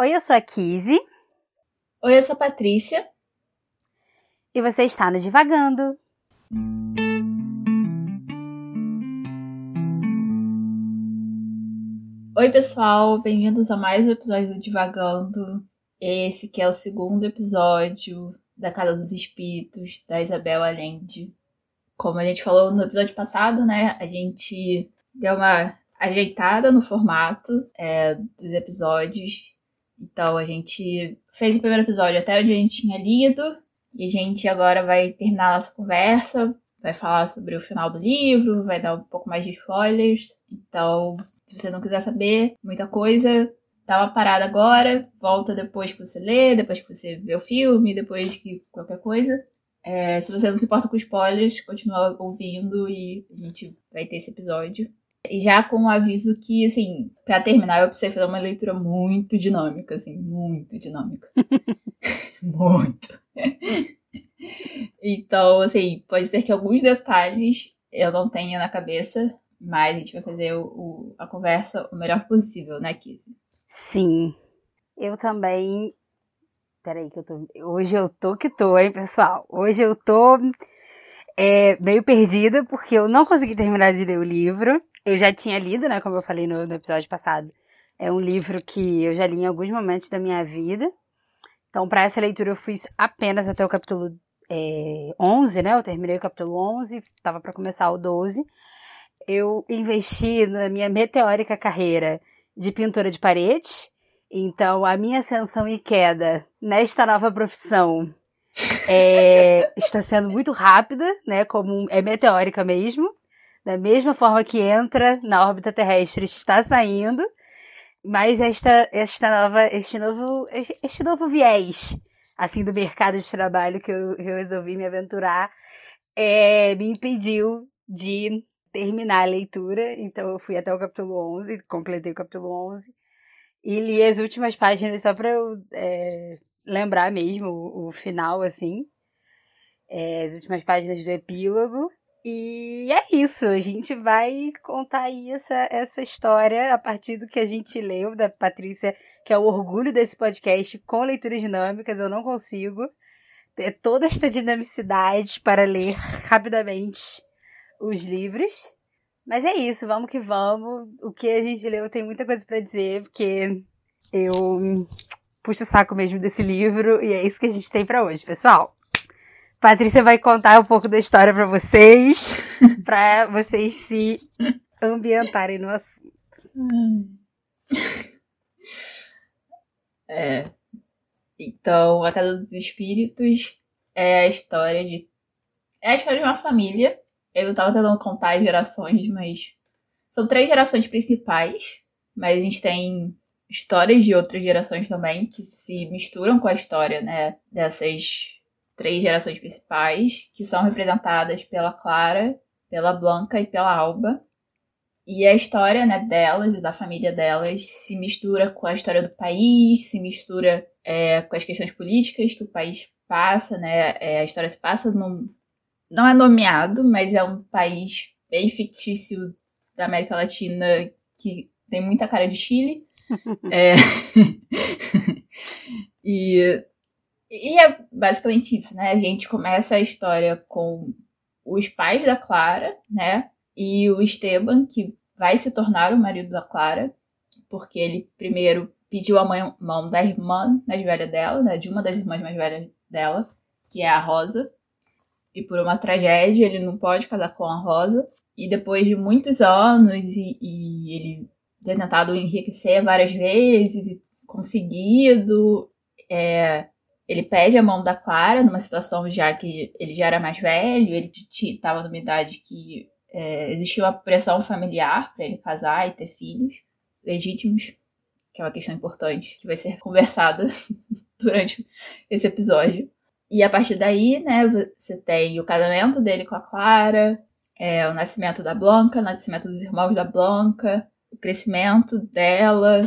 Oi, eu sou a Kizzy. Oi, eu sou a Patrícia. E você está no Divagando. Oi, pessoal, bem-vindos a mais um episódio do Divagando. Esse que é o segundo episódio da Casa dos Espíritos, da Isabel Allende. Como a gente falou no episódio passado, né, a gente deu uma ajeitada no formato é, dos episódios então a gente fez o primeiro episódio até onde a gente tinha lido, e a gente agora vai terminar a nossa conversa, vai falar sobre o final do livro, vai dar um pouco mais de spoilers. Então, se você não quiser saber muita coisa, dá uma parada agora, volta depois que você lê, depois que você vê o filme, depois que qualquer coisa. É, se você não se importa com spoilers, continua ouvindo e a gente vai ter esse episódio. E já com o aviso que, assim, para terminar, eu precisei fazer uma leitura muito dinâmica, assim, muito dinâmica. muito. então, assim, pode ser que alguns detalhes eu não tenha na cabeça, mas a gente vai fazer o, o, a conversa o melhor possível, né, Kizzy? Sim. Eu também. Peraí, que eu tô. Hoje eu tô que tô, hein, pessoal? Hoje eu tô é, meio perdida, porque eu não consegui terminar de ler o livro. Eu já tinha lido, né, como eu falei no, no episódio passado. É um livro que eu já li em alguns momentos da minha vida. Então, para essa leitura, eu fui apenas até o capítulo é, 11, né? Eu terminei o capítulo 11, estava para começar o 12. Eu investi na minha meteórica carreira de pintora de parede. Então, a minha ascensão e queda nesta nova profissão é, está sendo muito rápida, né? Como é meteórica mesmo. Da mesma forma que entra na órbita terrestre, está saindo. Mas esta, esta nova, este novo, este novo viés, assim, do mercado de trabalho que eu, eu resolvi me aventurar, é, me impediu de terminar a leitura. Então eu fui até o capítulo 11, completei o capítulo 11. E li as últimas páginas só para eu é, lembrar mesmo o, o final, assim. É, as últimas páginas do epílogo. E é isso, a gente vai contar aí essa, essa história a partir do que a gente leu da Patrícia, que é o orgulho desse podcast com leituras dinâmicas. Eu não consigo ter toda esta dinamicidade para ler rapidamente os livros. Mas é isso, vamos que vamos. O que a gente leu tem muita coisa para dizer, porque eu puxo o saco mesmo desse livro e é isso que a gente tem para hoje, pessoal. Patrícia vai contar um pouco da história para vocês, para vocês se ambientarem no assunto. É. Então, a Casa dos Espíritos é a história de. É a história de uma família. Eu tava tentando contar as gerações, mas. São três gerações principais. Mas a gente tem histórias de outras gerações também que se misturam com a história, né? Dessas três gerações principais, que são representadas pela Clara, pela Blanca e pela Alba. E a história né, delas e da família delas se mistura com a história do país, se mistura é, com as questões políticas que o país passa, né? É, a história se passa num. Não é nomeado, mas é um país bem fictício da América Latina que tem muita cara de Chile. é... e e é basicamente isso, né? A gente começa a história com os pais da Clara, né? E o Esteban, que vai se tornar o marido da Clara, porque ele primeiro pediu a mão da irmã mais velha dela, né? De uma das irmãs mais velhas dela, que é a Rosa. E por uma tragédia ele não pode casar com a Rosa. E depois de muitos anos e, e ele ter tentado enriquecer várias vezes e conseguido, é, ele pede a mão da Clara numa situação já que ele já era mais velho, ele estava numa idade que é, existia uma pressão familiar para ele casar e ter filhos legítimos, que é uma questão importante que vai ser conversada durante esse episódio. E a partir daí, né, você tem o casamento dele com a Clara, é, o nascimento da Blanca, o nascimento dos irmãos da Blanca, o crescimento dela,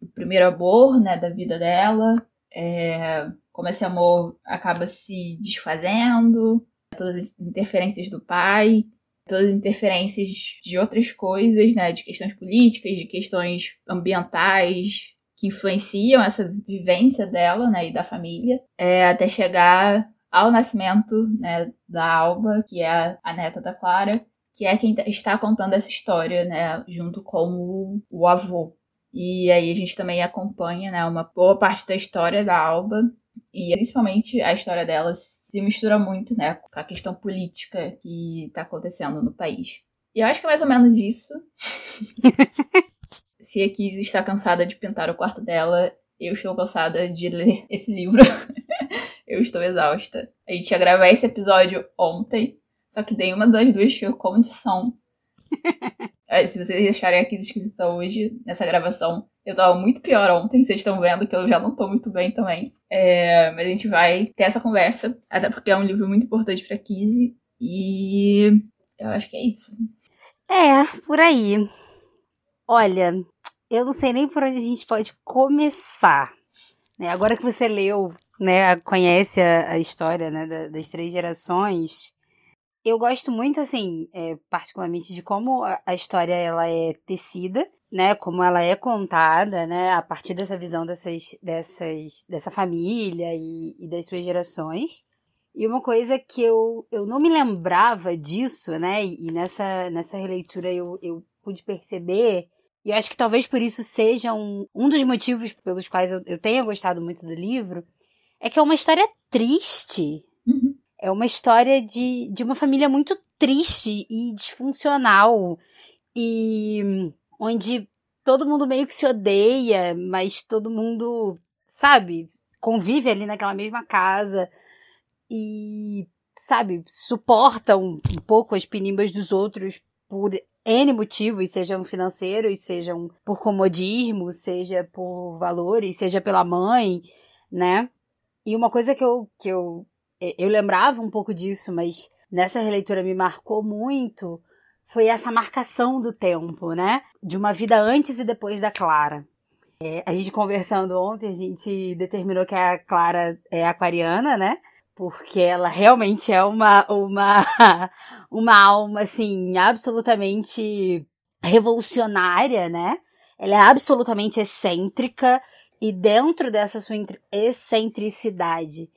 o primeiro amor, né, da vida dela, é, como esse amor acaba se desfazendo, todas as interferências do pai, todas as interferências de outras coisas, né, de questões políticas, de questões ambientais, que influenciam essa vivência dela, né, e da família, é, até chegar ao nascimento, né, da Alba, que é a neta da Clara, que é quem está contando essa história, né, junto com o, o avô. E aí a gente também acompanha, né, uma boa parte da história da Alba e principalmente a história dela se mistura muito, né, com a questão política que está acontecendo no país. E eu acho que é mais ou menos isso. se a Kiz está cansada de pintar o quarto dela, eu estou cansada de ler esse livro. eu estou exausta. A gente ia gravar esse episódio ontem, só que nenhuma das duas tinha condição. Se vocês acharem a Kiz esquisita hoje, nessa gravação, eu tava muito pior ontem, vocês estão vendo que eu já não tô muito bem também. É, mas a gente vai ter essa conversa, até porque é um livro muito importante pra Kizzy. E eu acho que é isso. É, por aí. Olha, eu não sei nem por onde a gente pode começar. Né? Agora que você leu, né, conhece a, a história né, das três gerações, eu gosto muito, assim, é, particularmente de como a, história ela é tecida, né? Como ela é contada, né? A partir dessa visão dessas, dessas, dessa família e, e das suas gerações. E uma coisa que eu, eu não me lembrava disso, né? E, e nessa, nessa releitura eu, eu pude perceber e eu acho que talvez por isso seja um, um dos motivos pelos quais eu, eu tenha gostado muito do livro, é que é uma história triste, é uma história de, de uma família muito triste e disfuncional. E onde todo mundo meio que se odeia, mas todo mundo, sabe, convive ali naquela mesma casa. E, sabe, suporta um, um pouco as penimbas dos outros por N motivos, sejam financeiros, sejam por comodismo, seja por valores, seja pela mãe, né? E uma coisa que eu, que eu eu lembrava um pouco disso, mas nessa releitura me marcou muito foi essa marcação do tempo, né? De uma vida antes e depois da Clara. É, a gente conversando ontem, a gente determinou que a Clara é aquariana, né? Porque ela realmente é uma, uma, uma alma, assim, absolutamente revolucionária, né? Ela é absolutamente excêntrica e dentro dessa sua excentricidade,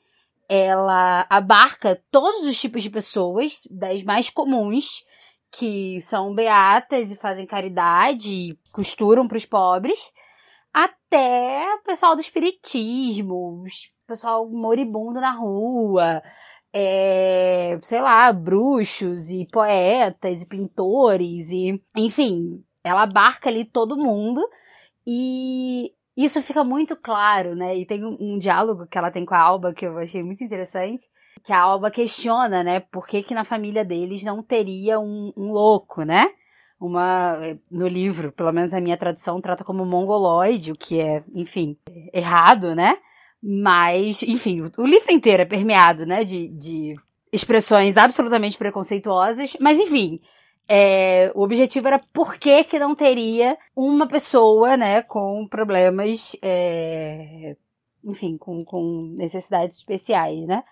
ela abarca todos os tipos de pessoas, das mais comuns, que são beatas e fazem caridade e costuram para os pobres, até o pessoal do espiritismo, pessoal moribundo na rua, é, sei lá, bruxos e poetas e pintores e, enfim, ela abarca ali todo mundo e isso fica muito claro, né? E tem um, um, diálogo que ela tem com a Alba que eu achei muito interessante, que a Alba questiona, né? Por que, que na família deles não teria um, um louco, né? Uma no livro, pelo menos a minha tradução trata como mongoloide, o que é, enfim, errado, né? Mas, enfim, o, o livro inteiro é permeado, né? De, de expressões absolutamente preconceituosas, mas enfim, é, o objetivo era por que, que não teria uma pessoa, né, com problemas, é, enfim, com, com necessidades especiais, né?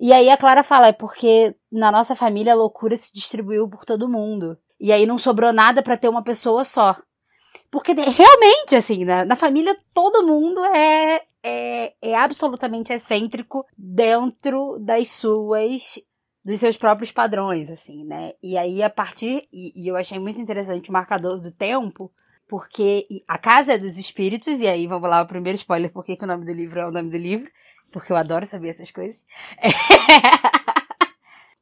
E aí a Clara fala, é porque na nossa família a loucura se distribuiu por todo mundo. E aí não sobrou nada para ter uma pessoa só. Porque realmente, assim, na, na família todo mundo é, é, é absolutamente excêntrico dentro das suas dos seus próprios padrões, assim, né? E aí, a partir. E, e, eu achei muito interessante o marcador do tempo, porque a Casa é dos Espíritos, e aí vamos lá, o primeiro spoiler, por que o nome do livro é o nome do livro, porque eu adoro saber essas coisas. É.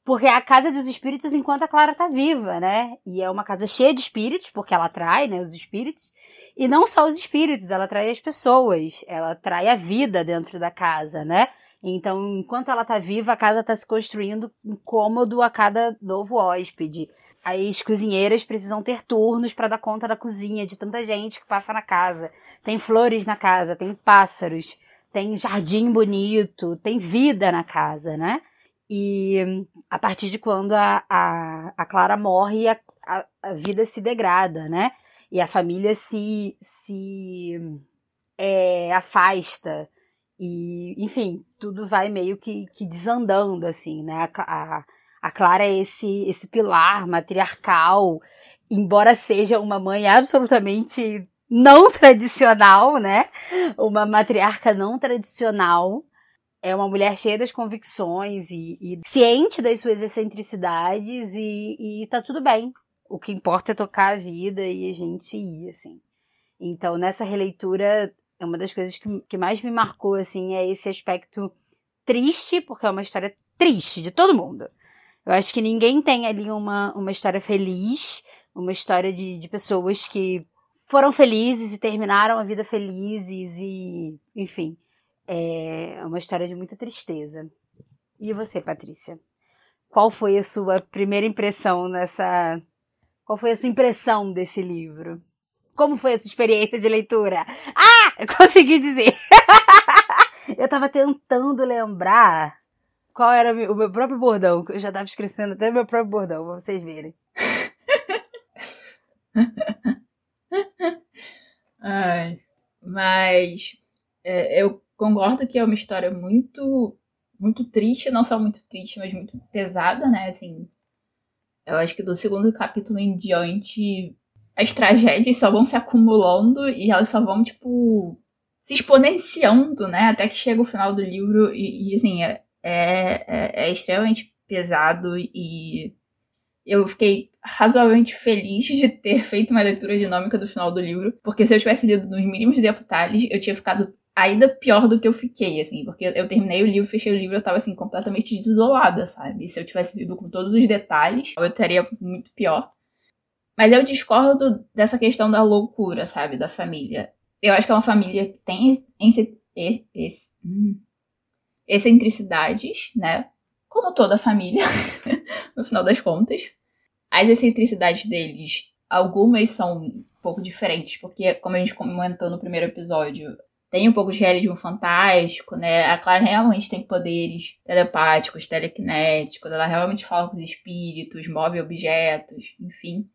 porque é a Casa dos Espíritos enquanto a Clara tá viva, né? E é uma casa cheia de espíritos, porque ela atrai, né, os espíritos. E não só os espíritos, ela atrai as pessoas, ela atrai a vida dentro da casa, né? Então, enquanto ela tá viva, a casa tá se construindo um cômodo a cada novo hóspede. As cozinheiras precisam ter turnos para dar conta da cozinha de tanta gente que passa na casa. Tem flores na casa, tem pássaros, tem jardim bonito, tem vida na casa, né? E a partir de quando a, a, a Clara morre, a, a, a vida se degrada, né? E a família se, se é, afasta e, enfim, tudo vai meio que, que desandando, assim, né? A, a, a Clara é esse, esse pilar matriarcal, embora seja uma mãe absolutamente não tradicional, né? Uma matriarca não tradicional. É uma mulher cheia das convicções e, e ciente das suas excentricidades e, e tá tudo bem. O que importa é tocar a vida e a gente ir, assim. Então, nessa releitura, é uma das coisas que, que mais me marcou, assim, é esse aspecto triste, porque é uma história triste de todo mundo. Eu acho que ninguém tem ali uma, uma história feliz, uma história de, de pessoas que foram felizes e terminaram a vida felizes e, enfim, é uma história de muita tristeza. E você, Patrícia? Qual foi a sua primeira impressão nessa. Qual foi a sua impressão desse livro? Como foi a sua experiência de leitura? Ah! Eu consegui dizer! eu tava tentando lembrar qual era o meu próprio bordão. Eu já tava escrevendo até o meu próprio bordão, pra vocês verem. Ai, mas é, eu concordo que é uma história muito muito triste, não só muito triste, mas muito pesada, né? Assim, eu acho que do segundo capítulo em diante as tragédias só vão se acumulando e elas só vão, tipo, se exponenciando, né? Até que chega o final do livro e, e assim, é, é, é, extremamente pesado e eu fiquei razoavelmente feliz de ter feito uma leitura dinâmica do final do livro, porque se eu tivesse lido nos mínimos detalhes, eu tinha ficado ainda pior do que eu fiquei, assim, porque eu terminei o livro, fechei o livro, eu tava, assim, completamente desolada, sabe? Se eu tivesse lido com todos os detalhes, eu estaria muito pior. Mas eu discordo dessa questão da loucura, sabe? Da família. Eu acho que é uma família que tem hum, excentricidades, né? Como toda família, no final das contas. As excentricidades deles, algumas são um pouco diferentes, porque, como a gente comentou no primeiro episódio, tem um pouco de realismo fantástico, né? A Clara realmente tem poderes telepáticos, telequinéticos, ela realmente fala com os espíritos, move objetos, enfim.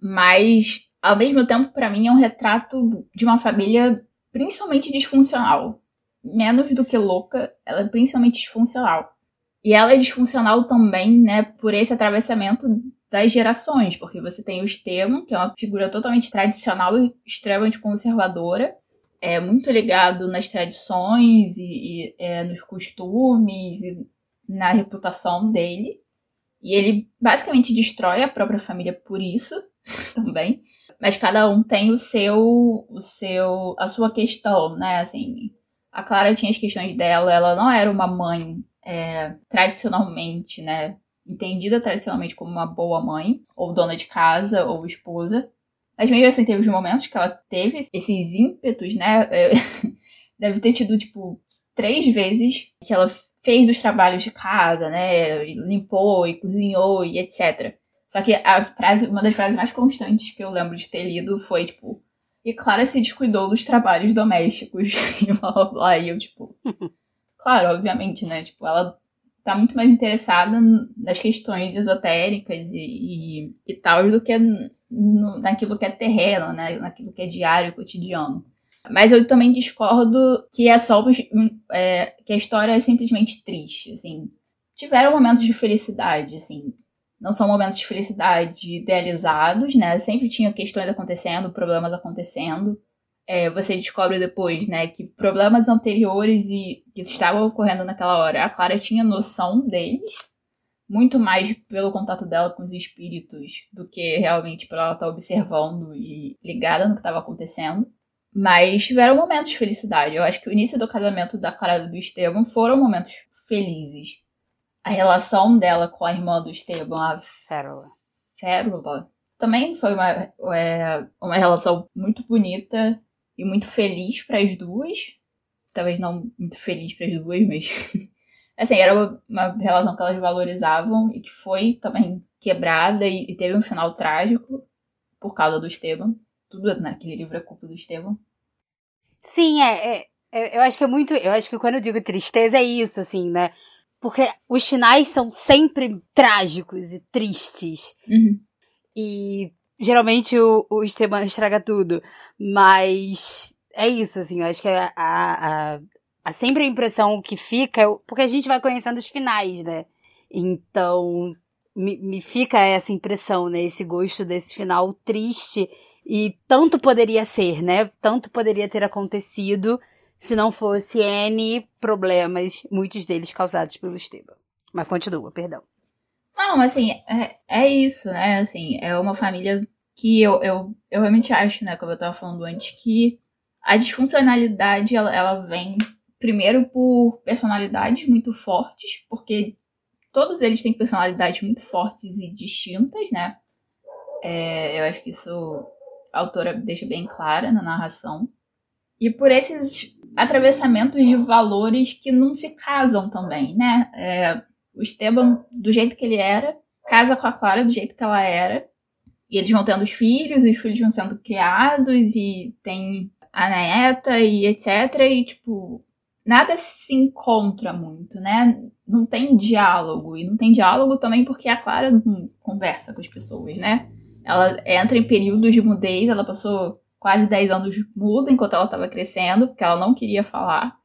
Mas, ao mesmo tempo, para mim é um retrato de uma família principalmente disfuncional. Menos do que louca, ela é principalmente disfuncional. E ela é disfuncional também, né, por esse atravessamento das gerações, porque você tem o Esteban, que é uma figura totalmente tradicional e extremamente conservadora, é muito ligado nas tradições e, e é, nos costumes e na reputação dele. E ele basicamente destrói a própria família por isso também. Mas cada um tem o seu, o seu, a sua questão, né? Assim, a Clara tinha as questões dela, ela não era uma mãe é, tradicionalmente, né? Entendida tradicionalmente como uma boa mãe, ou dona de casa, ou esposa. Mas mesmo assim, teve os momentos que ela teve esses ímpetos, né? É, deve ter tido, tipo, três vezes que ela fez os trabalhos de casa, né? Limpou e cozinhou e etc. Só que a frase, uma das frases mais constantes que eu lembro de ter lido foi, tipo, e Clara se descuidou dos trabalhos domésticos e blá blá blá. E eu, tipo, claro, obviamente, né? Tipo, ela tá muito mais interessada nas questões esotéricas e, e, e tal do que no, naquilo que é terreno, né? Naquilo que é diário, cotidiano. Mas eu também discordo que é só é, que a história é simplesmente triste, assim. Tiveram momentos de felicidade, assim. Não são momentos de felicidade idealizados, né? Sempre tinha questões acontecendo, problemas acontecendo. É, você descobre depois, né, que problemas anteriores e que estavam ocorrendo naquela hora, a Clara tinha noção deles, muito mais pelo contato dela com os espíritos do que realmente por ela estar observando e ligada no que estava acontecendo. Mas tiveram momentos de felicidade. Eu acho que o início do casamento da Clara e do Estevam foram momentos felizes a relação dela com a irmã do Esteban, a Férula. Férula, também foi uma, é, uma relação muito bonita e muito feliz para as duas. Talvez não muito feliz para as duas, mas assim, era uma, uma, relação que elas valorizavam e que foi também quebrada e, e teve um final trágico por causa do Esteban. Tudo naquele livro é culpa do Esteban. Sim, é, é, eu acho que é muito. Eu acho que quando eu digo tristeza é isso, assim, né? Porque os finais são sempre trágicos e tristes. Uhum. E geralmente o, o Esteban estraga tudo. Mas é isso, assim, eu acho que a, a, a, a sempre a impressão que fica, é porque a gente vai conhecendo os finais, né? Então, me, me fica essa impressão, né? Esse gosto desse final triste E tanto poderia ser, né? Tanto poderia ter acontecido se não fosse N problemas, muitos deles causados pelo Esteban. Mas continua, perdão. Não, assim, é, é isso, né? Assim, é uma família que eu, eu, eu realmente acho, né, como eu tava falando antes, que a disfuncionalidade, ela, ela vem primeiro por personalidades muito fortes, porque todos eles têm personalidades muito fortes e distintas, né? É, eu acho que isso a autora deixa bem clara na narração. E por esses atravessamentos de valores que não se casam também, né? É, o Esteban, do jeito que ele era, casa com a Clara do jeito que ela era. E eles vão tendo os filhos, os filhos vão sendo criados, e tem a neta e etc. E, tipo, nada se encontra muito, né? Não tem diálogo. E não tem diálogo também porque a Clara não conversa com as pessoas, né? Ela entra em períodos de mudez, ela passou quase 10 anos muda enquanto ela estava crescendo, porque ela não queria falar.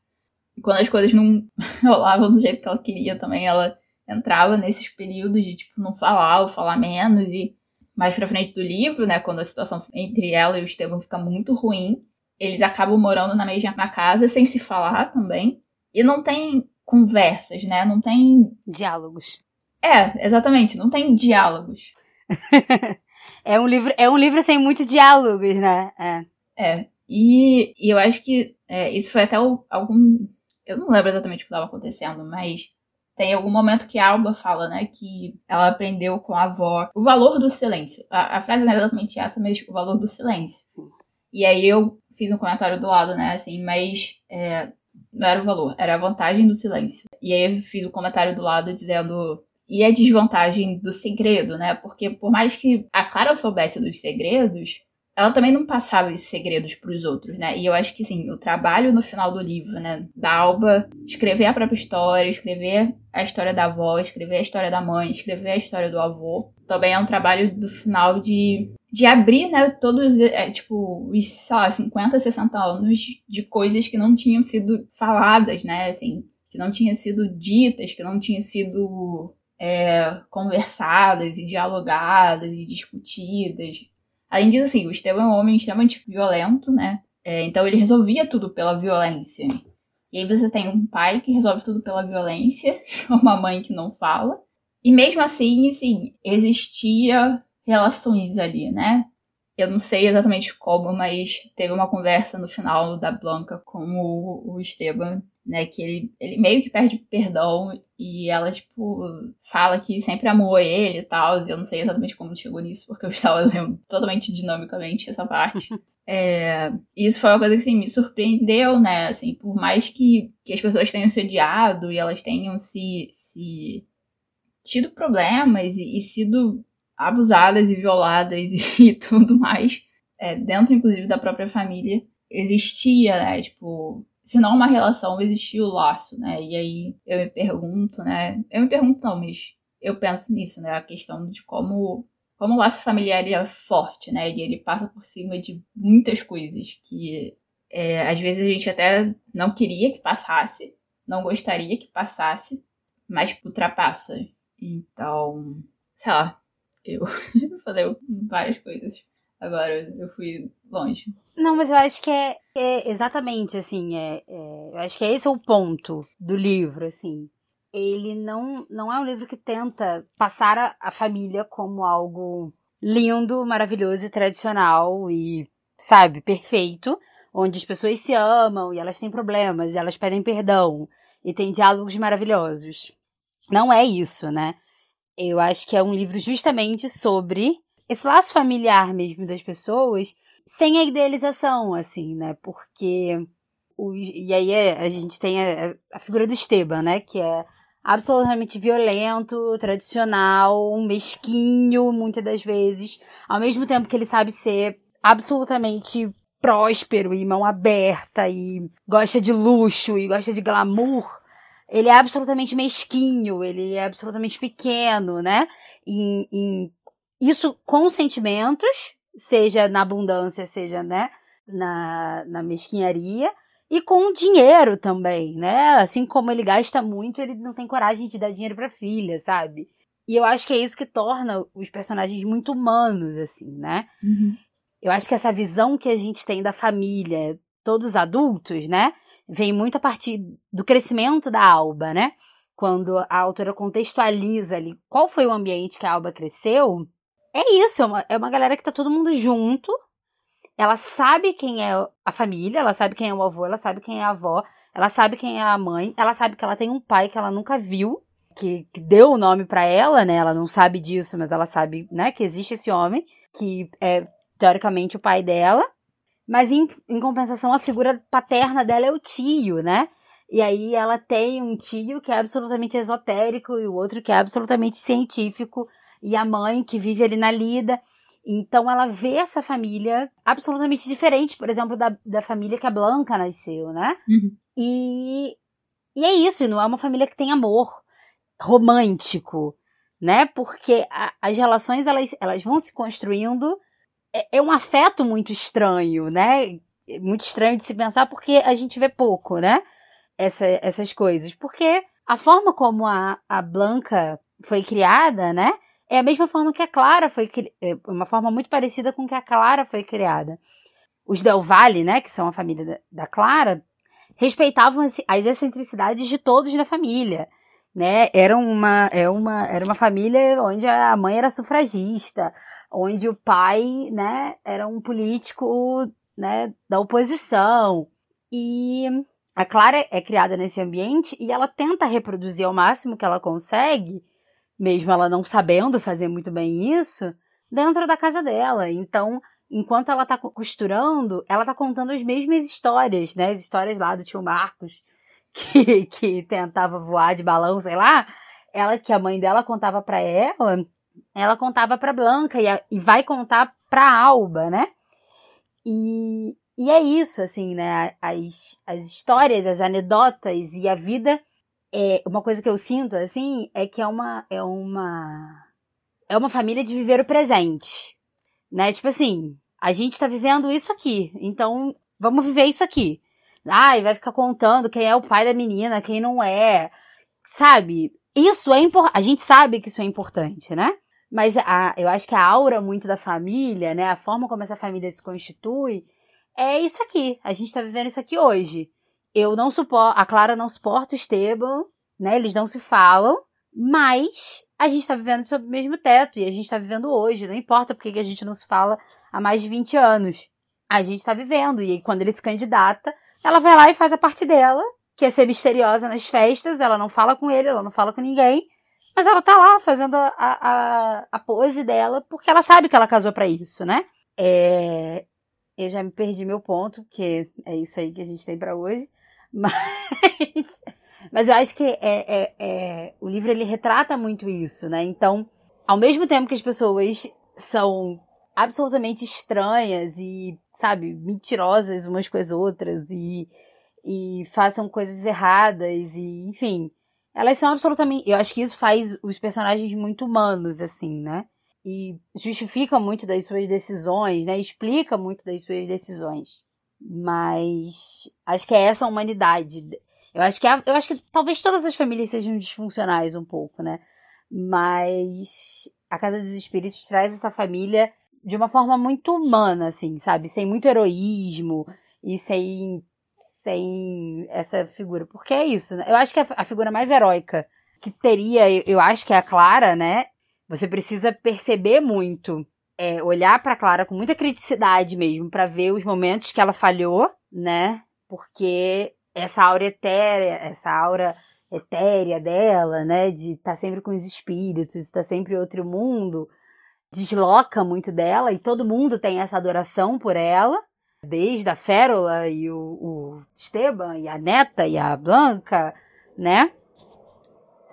E quando as coisas não rolavam do jeito que ela queria também, ela entrava nesses períodos de, tipo, não falar ou falar menos. E mais pra frente do livro, né, quando a situação entre ela e o Esteban fica muito ruim, eles acabam morando na mesma casa sem se falar também. E não tem conversas, né? Não tem. Diálogos. É, exatamente, não tem diálogos. é um livro, é um livro sem muitos diálogos, né? É. É. E, e eu acho que é, isso foi até o, algum. Eu não lembro exatamente o que estava acontecendo, mas tem algum momento que a Alba fala, né, que ela aprendeu com a avó o valor do silêncio. A, a frase não é exatamente essa, mas o valor do silêncio. Sim. E aí eu fiz um comentário do lado, né, assim, mas é, não era o valor, era a vantagem do silêncio. E aí eu fiz um comentário do lado dizendo. E a desvantagem do segredo, né? Porque por mais que a Clara soubesse dos segredos, ela também não passava esses segredos para os outros, né? E eu acho que, sim, o trabalho no final do livro, né, da Alba escrever a própria história, escrever a história da avó, escrever a história da mãe, escrever a história do avô, também é um trabalho do final de, de abrir, né, todos, é, tipo, os, sei lá, 50, 60 anos de coisas que não tinham sido faladas, né, assim, que não tinham sido ditas, que não tinham sido é, conversadas e dialogadas e discutidas Além disso, assim, o Esteban é um homem extremamente violento, né? É, então ele resolvia tudo pela violência. E aí você tem um pai que resolve tudo pela violência, uma mãe que não fala. E mesmo assim, assim, existia relações ali, né? Eu não sei exatamente como, mas teve uma conversa no final da Blanca com o, o Esteban né? Que ele, ele meio que perde perdão e ela, tipo, fala que sempre amou ele e tal. E eu não sei exatamente como chegou nisso, porque eu estava lendo totalmente dinamicamente essa parte. é, isso foi uma coisa que, assim, me surpreendeu, né? Assim, por mais que, que as pessoas tenham se odiado e elas tenham se, se tido problemas e, e sido abusadas e violadas e, e tudo mais, é, dentro, inclusive, da própria família, existia, né? Tipo, se não uma relação, existia o laço, né? E aí eu me pergunto, né? Eu me pergunto não, mas eu penso nisso, né? A questão de como, como o laço familiar é forte, né? E ele passa por cima de muitas coisas que é, às vezes a gente até não queria que passasse, não gostaria que passasse, mas ultrapassa. Então, sei lá, eu falei várias coisas. Agora eu fui longe. Não, mas eu acho que é, é exatamente assim. É, é, eu acho que esse é o ponto do livro, assim. Ele não, não é um livro que tenta passar a, a família como algo lindo, maravilhoso e tradicional e, sabe, perfeito, onde as pessoas se amam e elas têm problemas e elas pedem perdão e tem diálogos maravilhosos. Não é isso, né? Eu acho que é um livro justamente sobre esse laço familiar mesmo das pessoas, sem a idealização, assim, né? Porque. O, e aí é, a gente tem a, a figura do Esteban, né? Que é absolutamente violento, tradicional, mesquinho, muitas das vezes, ao mesmo tempo que ele sabe ser absolutamente próspero e mão aberta e gosta de luxo e gosta de glamour, ele é absolutamente mesquinho, ele é absolutamente pequeno, né? Em, em isso com sentimentos, seja na abundância, seja, né, na, na mesquinharia, e com dinheiro também, né? Assim como ele gasta muito, ele não tem coragem de dar dinheiro pra filha, sabe? E eu acho que é isso que torna os personagens muito humanos, assim, né? Uhum. eu acho que essa visão que a gente tem da família, todos adultos, né? Vem muito a partir do crescimento da Alba, né? Quando a autora contextualiza ali qual foi o ambiente que a Alba cresceu, é isso, é uma, é uma galera que tá todo mundo junto. Ela sabe quem é a família, ela sabe quem é o avô, ela sabe quem é a avó, ela sabe quem é a mãe, ela sabe que ela tem um pai que ela nunca viu, que, que deu o nome para ela, né? Ela não sabe disso, mas ela sabe, né, que existe esse homem, que é teoricamente o pai dela. Mas em, em compensação, a figura paterna dela é o tio, né? E aí ela tem um tio que é absolutamente esotérico e o outro que é absolutamente científico, e a mãe que vive ali na lida. Então ela vê essa família absolutamente diferente, por exemplo, da, da família que a Blanca nasceu, né? Uhum. E, e é isso, não é uma família que tem amor romântico, né? Porque a, as relações elas, elas vão se construindo. É, é, um afeto muito estranho, né? Muito estranho de se pensar porque a gente vê pouco, né? Essa, essas coisas. Porque a forma como a, a Blanca foi criada, né? É a mesma forma que a Clara foi é uma forma muito parecida com que a Clara foi criada. Os Del Valle, né, que são a família da, Clara, respeitavam as, excentricidades de todos da família né? Era uma, é uma, era uma família onde a mãe era sufragista, onde o pai, né, era um político, né, da oposição. E a Clara é criada nesse ambiente e ela tenta reproduzir ao máximo que ela consegue, mesmo ela não sabendo fazer muito bem isso, dentro da casa dela. Então, enquanto ela tá costurando, ela tá contando as mesmas histórias, né? As histórias lá do tio Marcos, que, que tentava voar de balão, sei lá, ela que a mãe dela contava para ela, ela contava para Blanca e, a, e vai contar para Alba, né? E, e é isso, assim, né? As, as histórias, as anedotas e a vida. É, uma coisa que eu sinto, assim, é que é uma, é uma, é uma família de viver o presente, né? Tipo assim, a gente tá vivendo isso aqui, então vamos viver isso aqui. Ai, vai ficar contando quem é o pai da menina, quem não é. Sabe? Isso é importante. A gente sabe que isso é importante, né? Mas a, eu acho que a aura muito da família, né? A forma como essa família se constitui, é isso aqui. A gente tá vivendo isso aqui hoje. Eu não suporto. A Clara não suporta o Esteban, né? Eles não se falam, mas a gente tá vivendo sob o mesmo teto e a gente tá vivendo hoje. Não importa porque a gente não se fala há mais de 20 anos. A gente tá vivendo. E aí, quando ele se candidata, ela vai lá e faz a parte dela, que é ser misteriosa nas festas, ela não fala com ele, ela não fala com ninguém, mas ela tá lá fazendo a, a, a pose dela, porque ela sabe que ela casou para isso, né? É... Eu já me perdi meu ponto, porque é isso aí que a gente tem para hoje, mas... Mas eu acho que é, é, é, o livro ele retrata muito isso, né? Então, ao mesmo tempo que as pessoas são absolutamente estranhas e, sabe, mentirosas umas com as outras e, e façam coisas erradas e, enfim. Elas são absolutamente. Eu acho que isso faz os personagens muito humanos, assim, né? E justifica muito das suas decisões, né? Explica muito das suas decisões. Mas acho que é essa a humanidade. Eu acho que, eu acho que talvez todas as famílias sejam disfuncionais um pouco, né? Mas a Casa dos Espíritos traz essa família de uma forma muito humana, assim, sabe? Sem muito heroísmo e sem, sem essa figura. Porque é isso, né? Eu acho que a, a figura mais heróica que teria, eu, eu acho que é a Clara, né? Você precisa perceber muito, é, olhar para Clara com muita criticidade mesmo, para ver os momentos que ela falhou, né? Porque essa aura etérea, essa aura etérea dela, né? De estar tá sempre com os espíritos, estar tá sempre em outro mundo desloca muito dela e todo mundo tem essa adoração por ela, desde a Férola e o, o Esteban e a Neta e a Blanca, né?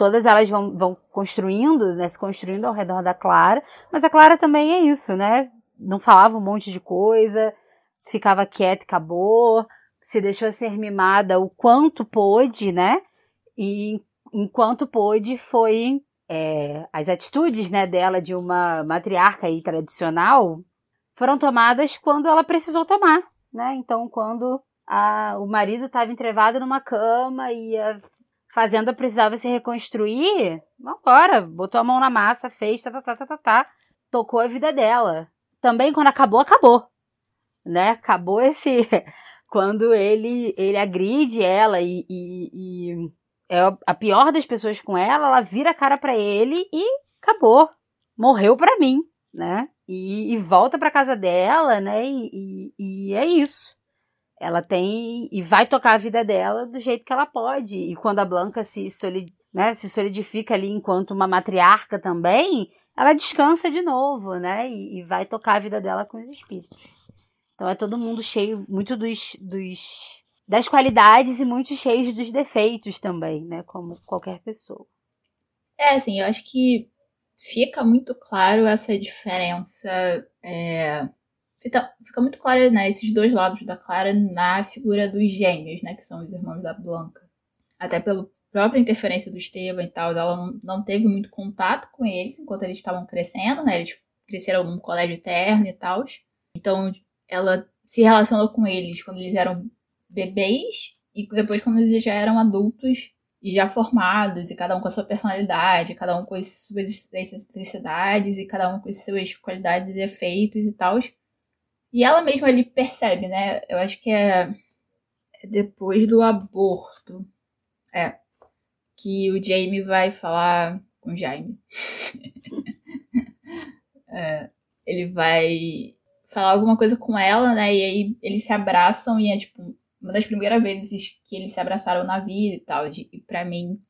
Todas elas vão, vão construindo, né, se construindo ao redor da Clara, mas a Clara também é isso, né? Não falava um monte de coisa, ficava quieta e acabou, se deixou ser mimada o quanto pôde, né? E enquanto pôde foi é, as atitudes né, dela de uma matriarca aí tradicional foram tomadas quando ela precisou tomar, né? Então, quando a, o marido estava entrevado numa cama e a fazenda precisava se reconstruir, vambora, botou a mão na massa, fez, tá, tá, tá, tá, tá, tá, tocou a vida dela. Também, quando acabou, acabou, né? Acabou esse. Quando ele, ele agride ela e, e, e é a pior das pessoas com ela, ela vira a cara para ele e acabou. Morreu para mim, né? E, e volta para casa dela, né? E, e, e, é isso. Ela tem e vai tocar a vida dela do jeito que ela pode. E quando a Blanca se, solid, né, se solidifica ali enquanto uma matriarca também, ela descansa de novo, né? E, e vai tocar a vida dela com os espíritos. Então é todo mundo cheio, muito dos, dos das qualidades e muito cheios dos defeitos também, né? Como qualquer pessoa. É, assim, eu acho que fica muito claro essa diferença. É, fica, fica muito claro, né, esses dois lados da Clara na figura dos gêmeos, né? Que são os irmãos da Blanca. Até pela própria interferência do Esteban e tal, ela não, não teve muito contato com eles enquanto eles estavam crescendo, né? Eles cresceram num colégio eterno e tal. Então, ela se relacionou com eles quando eles eram bebês e depois quando eles já eram adultos e já formados, e cada um com a sua personalidade, cada um com as suas excentricidades, e cada um com as suas qualidades e defeitos e tal. E ela mesma ali percebe, né? Eu acho que é, é depois do aborto. É. Que o Jamie vai falar com o Jaime. é, ele vai falar alguma coisa com ela, né? E aí eles se abraçam e é tipo uma das primeiras vezes que eles se abraçaram na vida e tal. De, e pra mim,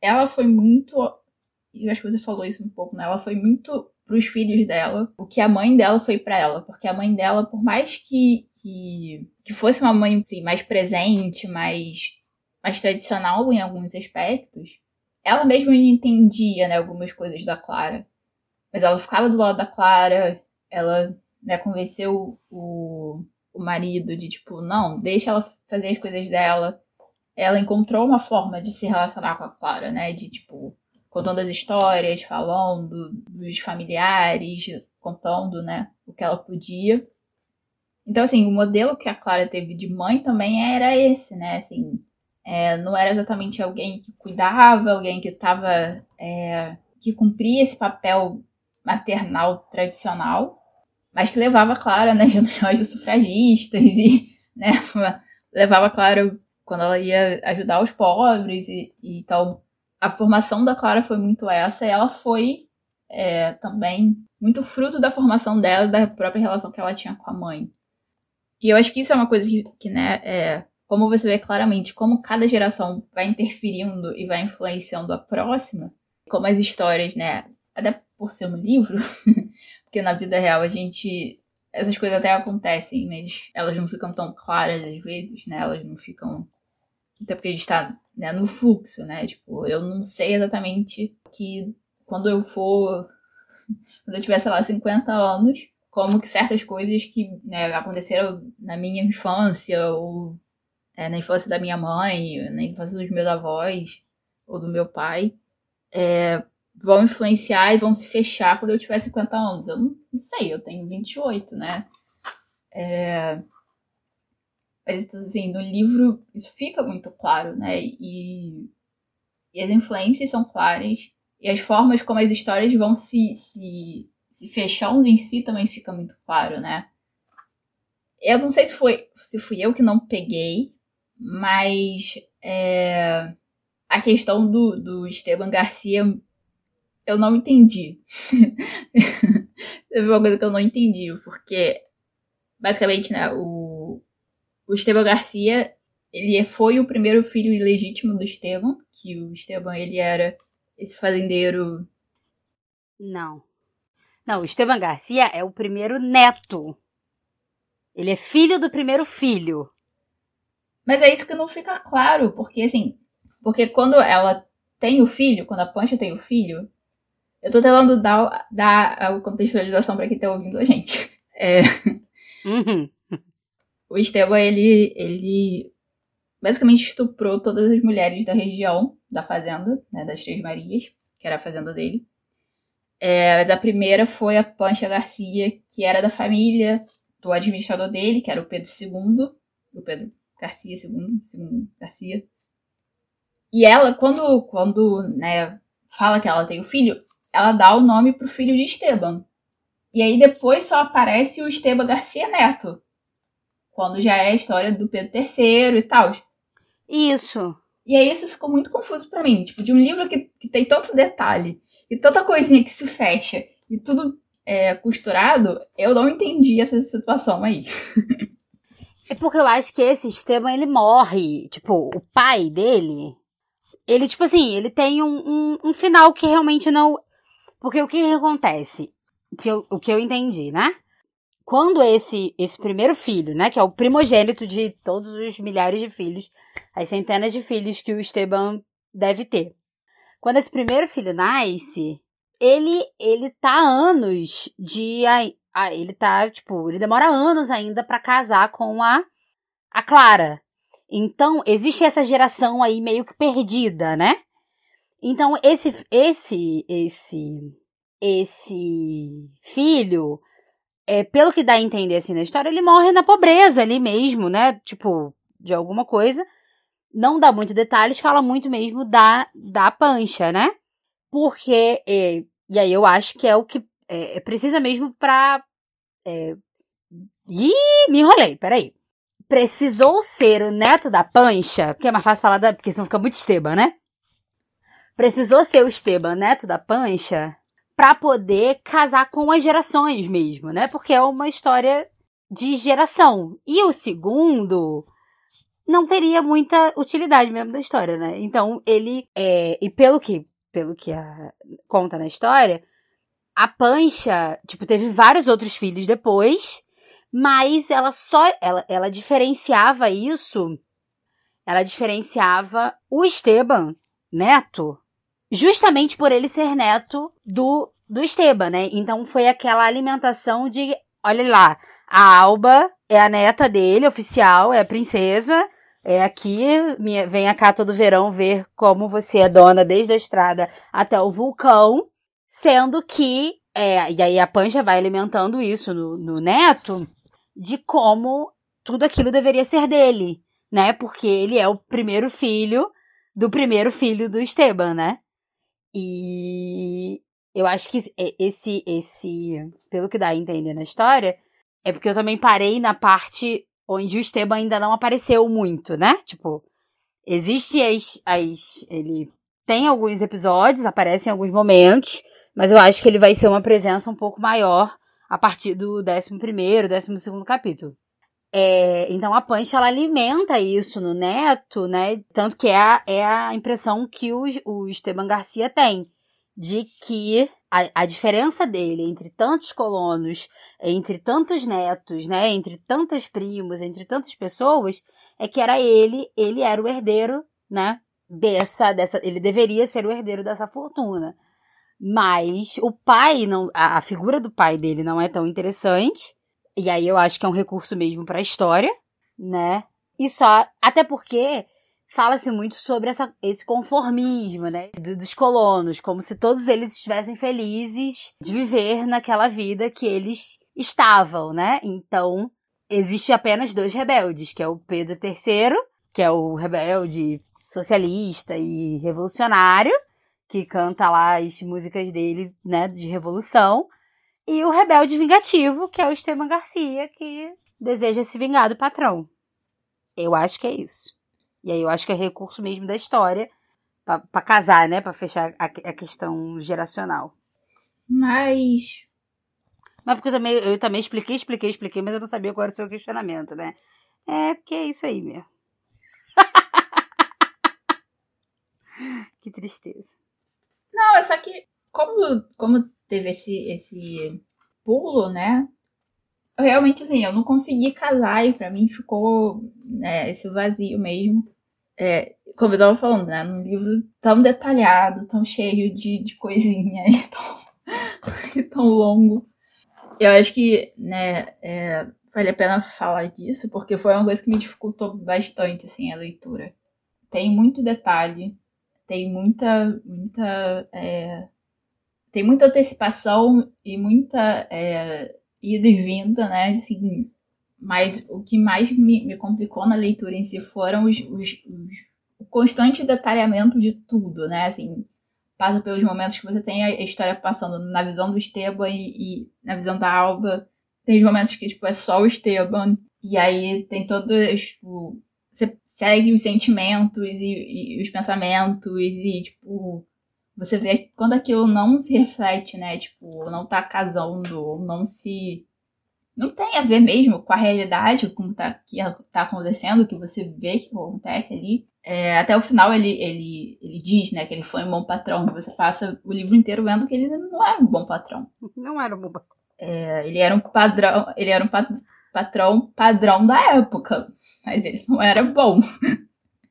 ela foi muito. Eu acho que você falou isso um pouco, né? Ela foi muito pros filhos dela o que a mãe dela foi para ela. Porque a mãe dela, por mais que, que, que fosse uma mãe assim, mais presente, mais, mais tradicional em alguns aspectos, ela mesma entendia né, algumas coisas da Clara. Mas ela ficava do lado da Clara, ela né, convenceu o, o marido de tipo, não, deixa ela fazer as coisas dela. Ela encontrou uma forma de se relacionar com a Clara, né? De tipo, contando as histórias, falando dos familiares, contando, né, o que ela podia. Então, assim, o modelo que a Clara teve de mãe também era esse, né? Assim, é, não era exatamente alguém que cuidava, alguém que estava. É, que cumpria esse papel maternal tradicional, mas que levava Clara nas reuniões dos sufragistas e né, levava Clara quando ela ia ajudar os pobres e, e então a formação da Clara foi muito essa e ela foi é, também muito fruto da formação dela da própria relação que ela tinha com a mãe e eu acho que isso é uma coisa que, que né é, como você vê claramente como cada geração vai interferindo e vai influenciando a próxima como as histórias né até por ser um livro Porque na vida real a gente. Essas coisas até acontecem, mas elas não ficam tão claras às vezes, né? Elas não ficam. Até porque a gente tá né, no fluxo, né? Tipo, eu não sei exatamente que quando eu for. Quando eu tiver, sei lá, 50 anos, como que certas coisas que né, aconteceram na minha infância, ou é, na infância da minha mãe, na infância dos meus avós, ou do meu pai, é, vão influenciar e vão se fechar quando eu tiver 50 anos. Eu não, não sei, eu tenho 28, né? É... Mas, assim, no livro isso fica muito claro, né? E, e as influências são claras. E as formas como as histórias vão se, se, se fechando em si também fica muito claro, né? Eu não sei se foi se fui eu que não peguei, mas é, a questão do, do Esteban Garcia eu não entendi. Teve uma coisa que eu não entendi, porque basicamente, né, o, o Esteban Garcia, ele foi o primeiro filho ilegítimo do Esteban, que o Esteban, ele era esse fazendeiro... Não. Não, o Esteban Garcia é o primeiro neto. Ele é filho do primeiro filho. Mas é isso que não fica claro, porque assim, porque quando ela tem o filho, quando a Pancha tem o filho, eu tô tentando dar, dar a contextualização para quem tá ouvindo a gente. É... Uhum. O Esteban, ele, ele basicamente estuprou todas as mulheres da região, da fazenda, né, das Três Marias, que era a fazenda dele. É, mas a primeira foi a Pancha Garcia, que era da família do administrador dele, que era o Pedro II, o Pedro Garcia II, II Garcia. E ela, quando, quando né, fala que ela tem o filho, ela dá o nome pro filho de Esteban. E aí depois só aparece o Esteban Garcia Neto. Quando já é a história do Pedro III e tal. Isso. E aí isso ficou muito confuso para mim. Tipo, de um livro que, que tem tanto detalhe e tanta coisinha que se fecha e tudo é, costurado, eu não entendi essa situação aí. é porque eu acho que esse Esteban, ele morre. Tipo, o pai dele, ele, tipo assim, ele tem um, um, um final que realmente não... Porque o que acontece? O que eu, o que eu entendi, né? Quando esse esse primeiro filho, né, que é o primogênito de todos os milhares de filhos, as centenas de filhos que o Esteban deve ter. Quando esse primeiro filho nasce, ele ele tá anos de a, ele tá, tipo, ele demora anos ainda para casar com a a Clara. Então, existe essa geração aí meio que perdida, né? Então, esse esse esse esse filho é, pelo que dá a entender assim na história, ele morre na pobreza ali mesmo, né? Tipo, de alguma coisa. Não dá muitos detalhes, fala muito mesmo da, da pancha, né? Porque, é, e aí eu acho que é o que é, é precisa mesmo pra. É, ih, me enrolei, peraí. Precisou ser o neto da pancha, porque é mais fácil falar da. Porque senão fica muito Esteban, né? Precisou ser o Esteban, neto da pancha, para poder casar com as gerações mesmo, né? Porque é uma história de geração. E o segundo não teria muita utilidade mesmo da história, né? Então ele é, e pelo que pelo que a, conta na história, a Pancha, tipo, teve vários outros filhos depois, mas ela só ela, ela diferenciava isso, ela diferenciava o Esteban, neto, justamente por ele ser neto do, do Esteban, né? Então foi aquela alimentação de, olha lá, a Alba é a neta dele, oficial, é a princesa, é aqui, minha, venha cá todo verão ver como você é dona desde a estrada até o vulcão, sendo que, é, e aí a Panja vai alimentando isso no, no neto, de como tudo aquilo deveria ser dele, né? Porque ele é o primeiro filho do primeiro filho do Esteban, né? E eu acho que esse, esse, pelo que dá a entender na história, é porque eu também parei na parte onde o Esteban ainda não apareceu muito, né? Tipo, existe as, as, ele tem alguns episódios, aparece em alguns momentos, mas eu acho que ele vai ser uma presença um pouco maior a partir do 11 primeiro, 12 segundo capítulo. É, então a Punch ela alimenta isso no Neto, né? Tanto que é a, é a impressão que o, o Esteban Garcia tem de que a, a, diferença dele entre tantos colonos, entre tantos netos, né, entre tantos primos, entre tantas pessoas, é que era ele, ele era o herdeiro, né, dessa, dessa, ele deveria ser o herdeiro dessa fortuna. Mas o pai não, a, a figura do pai dele não é tão interessante. E aí eu acho que é um recurso mesmo para a história, né? E só, até porque fala-se muito sobre essa, esse conformismo, né? Do, dos colonos, como se todos eles estivessem felizes de viver naquela vida que eles estavam, né? Então, existe apenas dois rebeldes, que é o Pedro III, que é o rebelde socialista e revolucionário, que canta lá as músicas dele, né, de revolução, e o rebelde vingativo, que é o Esteban Garcia, que deseja se vingar do patrão. Eu acho que é isso. E aí eu acho que é recurso mesmo da história para casar, né? Para fechar a, a, questão geracional. Mas. Mas porque eu também, eu também expliquei, expliquei, expliquei, mas eu não sabia qual era o seu questionamento, né? É, porque é isso aí mesmo. que tristeza. Não, é só que como, como teve esse, esse pulo, né? Realmente, assim, eu não consegui casar e pra mim ficou né, esse vazio mesmo. É, como eu tava falando, né? Num livro tão detalhado, tão cheio de, de coisinha e tão, tão longo. Eu acho que, né, é, vale a pena falar disso, porque foi uma coisa que me dificultou bastante, assim, a leitura. Tem muito detalhe, tem muita, muita é, tem muita antecipação e muita é, ida e vinda, né? Assim, mas o que mais me, me complicou na leitura em si foram os, os, os, o constante detalhamento de tudo, né? Assim, passa pelos momentos que você tem a história passando na visão do Esteban e, e na visão da Alba. Tem os momentos que tipo, é só o Esteban. E aí tem todos, tipo, você segue os sentimentos e, e, os pensamentos e, tipo, você vê quando aquilo não se reflete, né? Tipo, não tá casando, não se. Não tem a ver mesmo com a realidade, com o tá, que tá acontecendo, que você vê que acontece ali. É, até o final ele, ele, ele diz, né, que ele foi um bom patrão. Você passa o livro inteiro vendo que ele não era um bom patrão. Não era um bom patrão. É, ele era um padrão. Ele era um patrão padrão da época. Mas ele não era bom.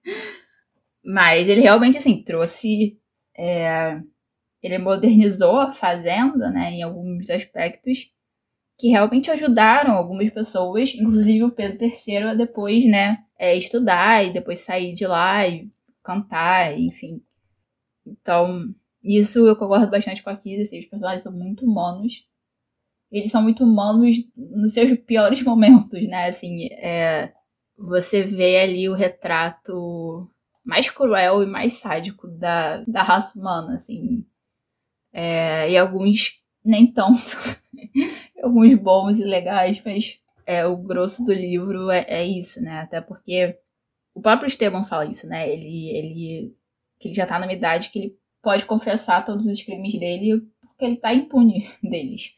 mas ele realmente, assim, trouxe. É, ele modernizou a fazenda, né, em alguns aspectos que realmente ajudaram algumas pessoas, inclusive o Pedro III, a depois, né, é, estudar e depois sair de lá e cantar, enfim. Então, isso eu concordo bastante com a Kiss, assim, os personagens são muito humanos. Eles são muito humanos nos seus piores momentos, né? Assim, é, você vê ali o retrato mais cruel e mais sádico da, da raça humana, assim. É, e alguns nem tanto. alguns bons e legais, mas é, o grosso do livro é, é, isso, né? Até porque o próprio Esteban fala isso, né? Ele, ele, que ele já tá numa idade que ele pode confessar todos os crimes dele porque ele tá impune deles.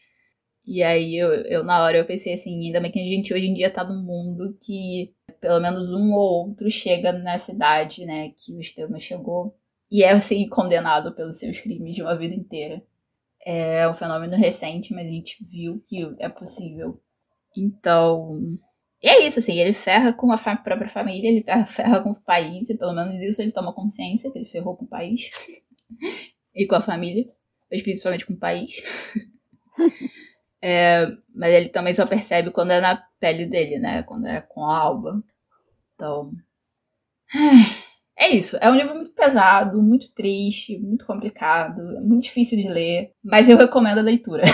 E aí eu, eu na hora eu pensei assim, ainda bem que a gente hoje em dia tá num mundo que pelo menos um ou outro chega nessa idade, né, que o Esteban chegou e é assim condenado pelos seus crimes de uma vida inteira. É um fenômeno recente, mas a gente viu que é possível então. E é isso, assim, ele ferra com a própria família, ele ferra com o país, e pelo menos isso ele toma consciência, que ele ferrou com o país e com a família, mas principalmente com o país. é, mas ele também só percebe quando é na pele dele, né? Quando é com a alba. Então. É isso. É um livro muito pesado, muito triste, muito complicado, é muito difícil de ler, mas eu recomendo a leitura.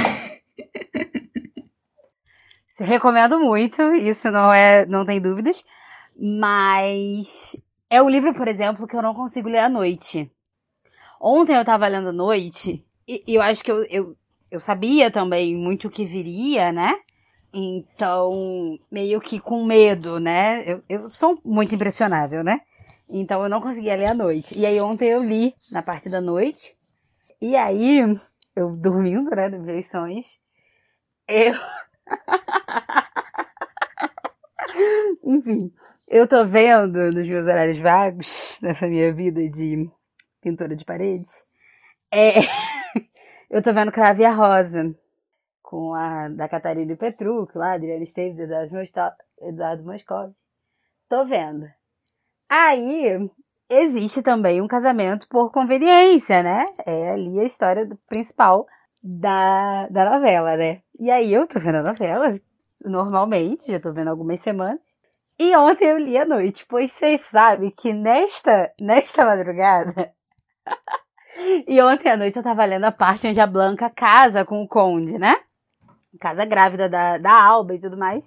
Recomendo muito, isso não é, não tem dúvidas. Mas é um livro, por exemplo, que eu não consigo ler à noite. Ontem eu tava lendo à noite e, eu acho que eu, eu, eu sabia também muito o que viria, né? Então, meio que com medo, né? Eu, eu sou muito impressionável, né? Então eu não conseguia ler à noite. E aí ontem eu li na parte da noite. E aí, eu dormindo, né, dos meus sonhos, eu Enfim, eu tô vendo nos meus horários vagos, nessa minha vida de pintora de parede, é, eu tô vendo Crave a Rosa, com a da Catarina Petruc, lá, Adriana Esteves, Eduardo Moscovis. Tô vendo. Aí, existe também um casamento por conveniência, né? É ali a história principal da, da novela, né? E aí eu tô vendo a novela, normalmente, já tô vendo algumas semanas. E ontem eu li à noite, pois vocês sabem que nesta, nesta madrugada. e ontem à noite eu tava lendo a parte onde a Blanca casa com o Conde, né? Casa grávida da, da Alba e tudo mais.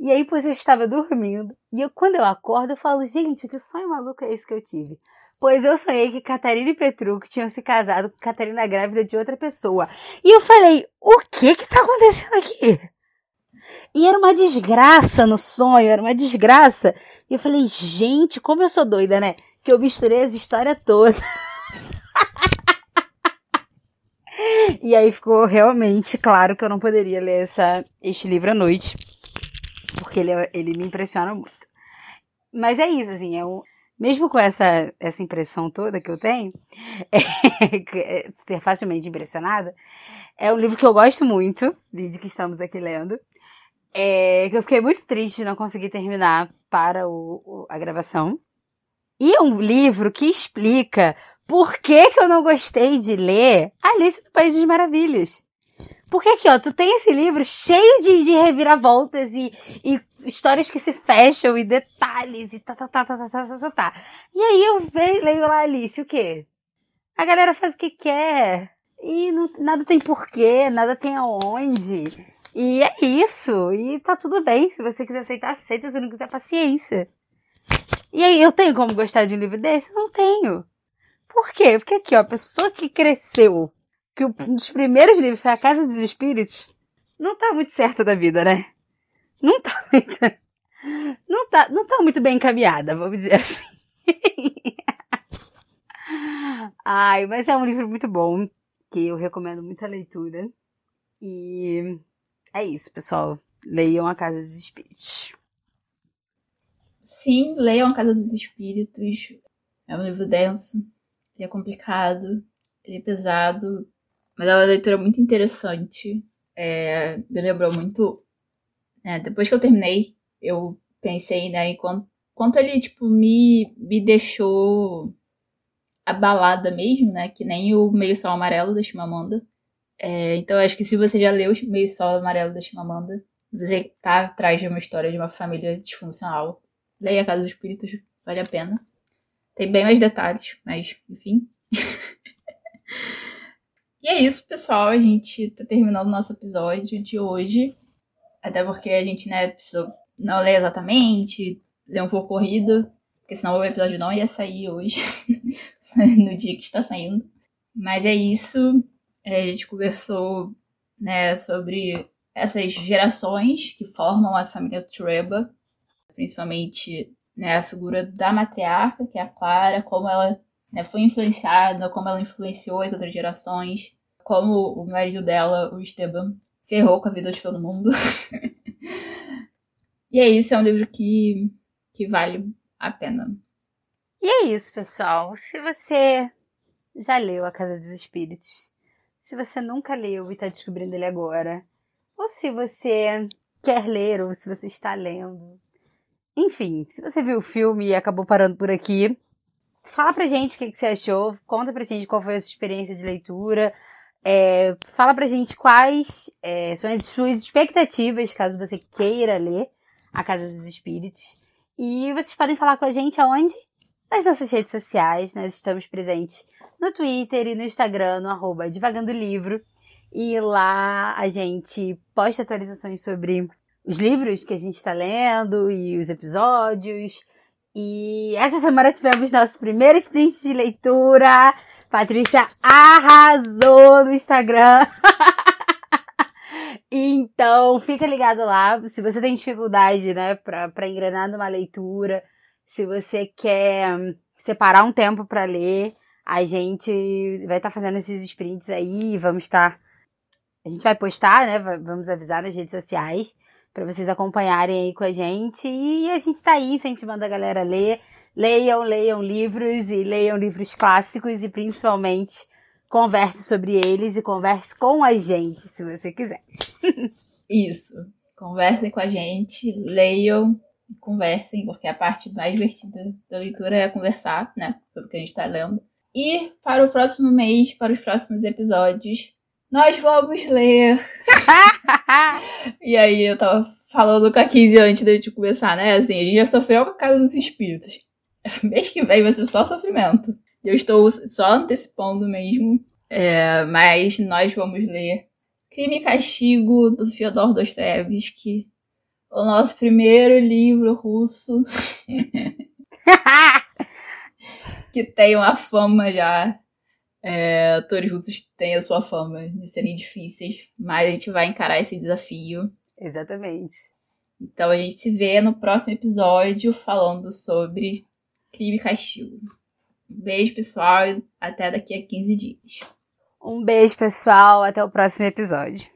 E aí, pois eu estava dormindo. E eu, quando eu acordo, eu falo, gente, que sonho maluco é esse que eu tive? Pois eu sonhei que Catarina e Petruc tinham se casado com Catarina grávida de outra pessoa. E eu falei, o que que tá acontecendo aqui? E era uma desgraça no sonho, era uma desgraça. E eu falei, gente, como eu sou doida, né? Que eu misturei as histórias todas. e aí ficou realmente claro que eu não poderia ler essa, este livro à noite. Porque ele, ele me impressiona muito. Mas é isso, assim, é um, mesmo com essa, essa impressão toda que eu tenho, é, ser facilmente impressionada, é um livro que eu gosto muito, de que estamos aqui lendo. É, que eu fiquei muito triste de não conseguir terminar para o, o, a gravação. E é um livro que explica por que que eu não gostei de ler Alice no País das Maravilhas? Porque aqui, ó, tu tem esse livro cheio de, de reviravoltas e, e histórias que se fecham e detalhes e tá, tá, tá, tá, tá, tá, tá, tá. tá. E aí eu vejo, leio lá Alice, o quê? A galera faz o que quer. E não, nada tem porquê, nada tem aonde. E é isso. E tá tudo bem. Se você quiser aceitar, aceita. Se não quiser, paciência. E aí, eu tenho como gostar de um livro desse? Não tenho. Por quê? Porque aqui, ó, a pessoa que cresceu, que um dos primeiros livros foi A Casa dos Espíritos, não tá muito certa da vida, né? Não tá muito. não tá, não tá muito bem encaminhada, vamos dizer assim. Ai, mas é um livro muito bom, que eu recomendo muita leitura. E é isso, pessoal. Leiam A Casa dos Espíritos. Sim, leiam A Casa dos Espíritos. É um livro denso, ele é complicado, ele é pesado, mas é uma leitura muito interessante. É, me lembrou muito. Né, depois que eu terminei, eu pensei né, em quanto, quanto ele tipo, me, me deixou abalada mesmo, né? Que nem o Meio Sol Amarelo da Chimamanda. É, então acho que se você já leu o Meio Sol Amarelo da Chimamanda, você tá atrás de uma história de uma família disfuncional. Leia a Casa dos Espíritos, vale a pena. Tem bem mais detalhes, mas enfim. e é isso, pessoal. A gente tá terminando o nosso episódio de hoje. Até porque a gente, né, precisou não ler exatamente, ler um pouco corrido, porque senão o episódio não ia sair hoje, no dia que está saindo. Mas é isso. É, a gente conversou né, sobre essas gerações que formam a família Treba, principalmente né, a figura da matriarca, que é a Clara, como ela né, foi influenciada, como ela influenciou as outras gerações, como o marido dela, o Esteban, ferrou com a vida de todo mundo. e é isso, é um livro que, que vale a pena. E é isso, pessoal. Se você já leu A Casa dos Espíritos, se você nunca leu e está descobrindo ele agora, ou se você quer ler, ou se você está lendo, enfim, se você viu o filme e acabou parando por aqui, fala pra gente o que, que você achou, conta pra gente qual foi a sua experiência de leitura, é, fala pra gente quais é, são as suas expectativas, caso você queira ler A Casa dos Espíritos. E vocês podem falar com a gente aonde? Nas nossas redes sociais, nós estamos presentes no Twitter e no Instagram, no arroba Divagando Livro. E lá a gente posta atualizações sobre os livros que a gente está lendo e os episódios. E essa semana tivemos nosso primeiro sprint de leitura. Patrícia arrasou no Instagram. então, fica ligado lá. Se você tem dificuldade, né, pra engrenar numa leitura, se você quer separar um tempo para ler, a gente vai estar tá fazendo esses sprints aí. Vamos estar. Tá, a gente vai postar, né? Vamos avisar nas redes sociais para vocês acompanharem aí com a gente. E a gente tá aí incentivando a galera a ler. Leiam, leiam livros e leiam livros clássicos e principalmente converse sobre eles e converse com a gente, se você quiser. Isso. Conversem com a gente, leiam, conversem, porque a parte mais divertida da leitura é conversar, né? Sobre o que a gente tá lendo. E para o próximo mês, para os próximos episódios, nós vamos ler. e aí eu tava falando com a 15 antes de gente começar, né? Assim, a gente já sofreu com a casa dos espíritos. Mês que vem vai ser só sofrimento. Eu estou só antecipando mesmo. É, mas nós vamos ler Crime e Castigo do Fyodor Dostoevsky. O nosso primeiro livro russo. que tem uma fama já é, atores russos têm a sua fama de serem difíceis, mas a gente vai encarar esse desafio. Exatamente. Então a gente se vê no próximo episódio falando sobre crime e castigo. Um beijo, pessoal, e até daqui a 15 dias. Um beijo, pessoal, até o próximo episódio.